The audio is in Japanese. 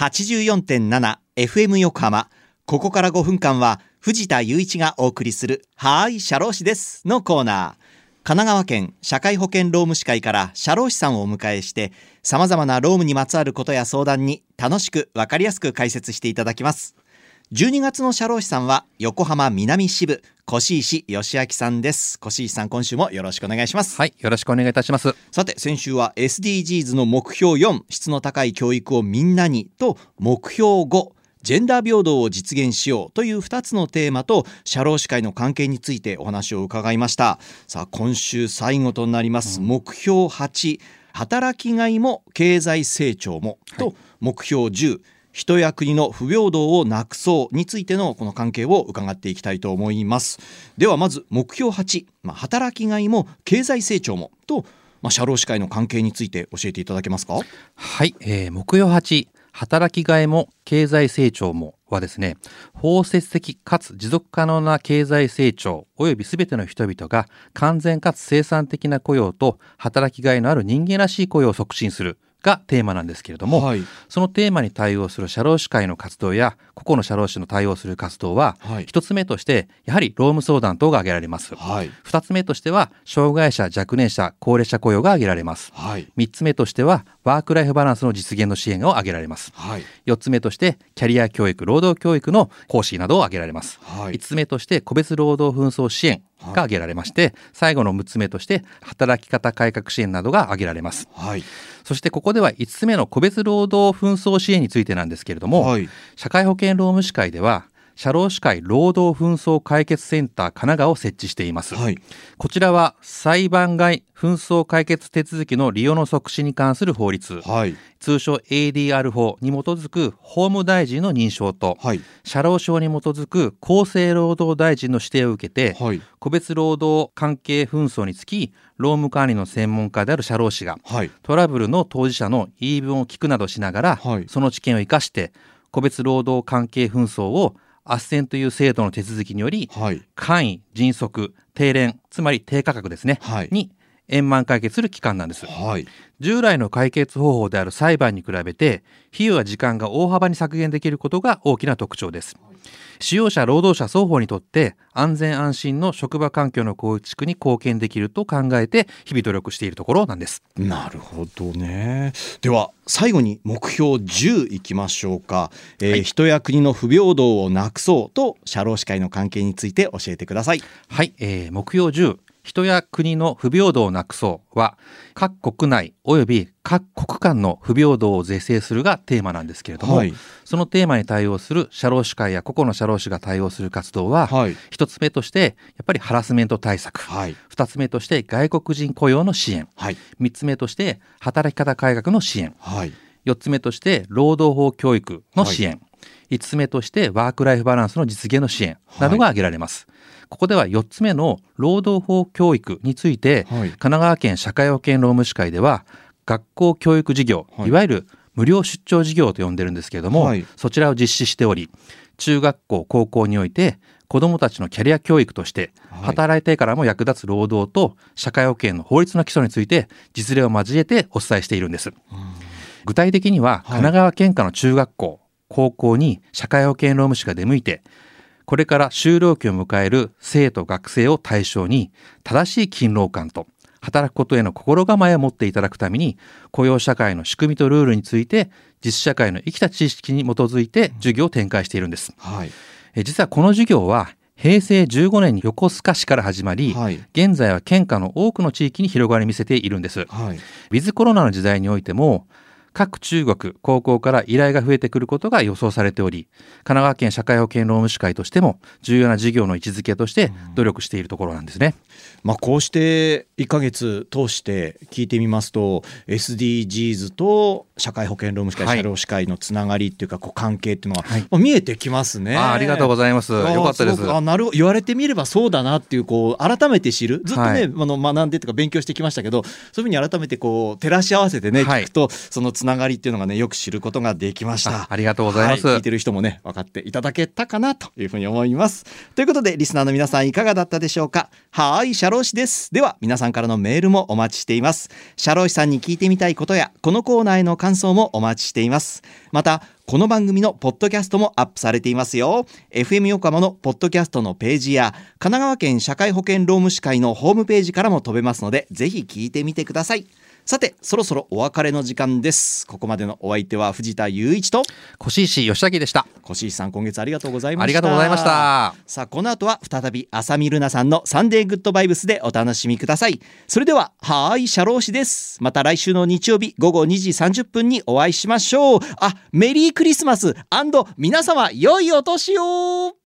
84.7FM 横浜。ここから5分間は藤田雄一がお送りするはーい社労士ですのコーナー。神奈川県社会保険労務士会から社労士さんをお迎えして様々な労務にまつわることや相談に楽しくわかりやすく解説していただきます。12月の社労士さんは横浜南支部越石義明さんです。越石さん今週もよろしくお願いします。はい、よろしくお願いいたします。さて先週は SDGs の目標4質の高い教育をみんなにと目標5ジェンダー平等を実現しようという2つのテーマと社労士会の関係についてお話を伺いました。さあ今週最後となります、目標8働きがいも経済成長もと目標10人や国の不平等をなくそうについてのこの関係を伺っていきたいと思います。ではまず目標8、まあ、働きがいも経済成長もと、まあ、社労士会の関係について教えていただけますか？はい、えー、目標8、働きがいも経済成長もはですね、包摂的かつ持続可能な経済成長及びすべての人々が完全かつ生産的な雇用と働きがいのある人間らしい雇用を促進する。がテーマなんですけれども、はい。そのテーマに対応する社労士会の活動や個々の社労士の対応する活動は、はい。一つ目としてやはり労務相談等が挙げられます。はい。二つ目としては障害者若年者高齢者雇用が挙げられます。はい。3つ目としてはワークライフバランスの実現の支援を挙げられます。はい。4つ目としてキャリア教育労働教育の講師などを挙げられます、はい。5つ目として個別労働紛争支援が挙げられまして、最後の6つ目として働き方改革支援などが挙げられます。はいそしてここでは5つ目の個別労働紛争支援についてなんですけれども、はい。社会保険労務士会では社労士会労働紛争解決センター神奈川を設置しています、はい。こちらは裁判外紛争解決手続きの利用の促進に関する法律、はい。通称 ADR 法に基づく法務大臣の認証と、はい。社労省に基づく厚生労働大臣の指定を受けて、はい。個別労働関係紛争につき労務管理の専門家である社労士がはい。トラブルの当事者の言い分を聞くなどしながら、はい。その知見を生かして個別労働関係紛争を斡旋という制度の手続きによりはい。簡易迅速低廉つまり低価格ですね、はい。に円満解決する機関なんです。はい。従来の解決方法である裁判に比べて費用や時間が大幅に削減できることが大きな特徴です。使用者労働者双方にとって安全安心の職場環境の構築に貢献できると考えて日々努力しているところなんです。なるほどね。では最後に目標10いきましょうか、えーはい。人や国の不平等をなくそうと社労士会の関係について教えてください。はい、えー目標10人や国の不平等をなくそうは各国内及び各国間の不平等を是正するがテーマなんですけれども、はい。そのテーマに対応する社労士会や個々の社労士が対応する活動は、はい一つ目としてやっぱりハラスメント対策、はい。二つ目として外国人雇用の支援。はい。三つ目として働き方改革の支援。はい。四つ目として労働法教育の支援、五つ目としてワークライフバランスの実現の支援などが挙げられます、ここでは四つ目の労働法教育について、はい。神奈川県社会保険労務士会では学校教育事業、はい。い、わゆる無料出張事業と呼んでるんですけれども、はい。そちらを実施しており中学校高校において子どもたちのキャリア教育としてはい。働いてからも役立つ労働と社会保険の法律の基礎について実例を交えてお伝えしているんです。具体的には神奈川県下の中学校、高校に社会保険労務士が出向いてこれから就労期を迎える生徒学生を対象に正しい勤労感と働くことへの心構えを持っていただくために雇用社会の仕組みとルールについて実社会の生きた知識に基づいて授業を展開しているんです。はいえ実はこの授業は平成15年に横須賀市から始まり、はい現在は県下の多くの地域に広がり見せているんです。はいウィズコロナの時代においても各中国高校から依頼が増えてくることが予想されており神奈川県社会保険労務士会としても重要な事業の位置づけとして努力しているところなんですね。まあ、こうして1ヶ月通して聞いてみますと SDGs と社会保険労務士会、はい社労士会のつながりっていうかこう関係っていうのが、はいまあ見えてきますね。あありがとうございます。よかったです。あなる言われてみればそうだなっていうこう改めて知るずっとね、はいあの学んでとか勉強してきましたけどそういうふうに改めてこう照らし合わせてね、はい聞くとそのつながりっていうのがねよく知ることができました。あ。ありがとうございます。はい聞いてる人もね分かっていただけたかなというふうに思います。ということでリスナーの皆さんいかがだったでしょうか？はい社労士です。では皆さんからのメールもお待ちしています。社労士さんに聞いてみたいことやこのコーナーへの感想もお待ちしています。またこの番組のポッドキャストもアップされていますよ。FM 横浜のポッドキャストのページや神奈川県社会保険労務士会のホームページからも飛べますのでぜひ聞いてみてくださいさてそろそろお別れの時間です。ここまでのお相手は藤田雄一と越石義明でした。越石さん今月ありがとうございました。ありがとうございました。さあこの後は再び浅見ルナさんのサンデーグッドバイブスでお楽しみください。それでははーい社労士です。また来週の日曜日午後2時30分にお会いしましょう。あメリークリスマス。皆様良いお年を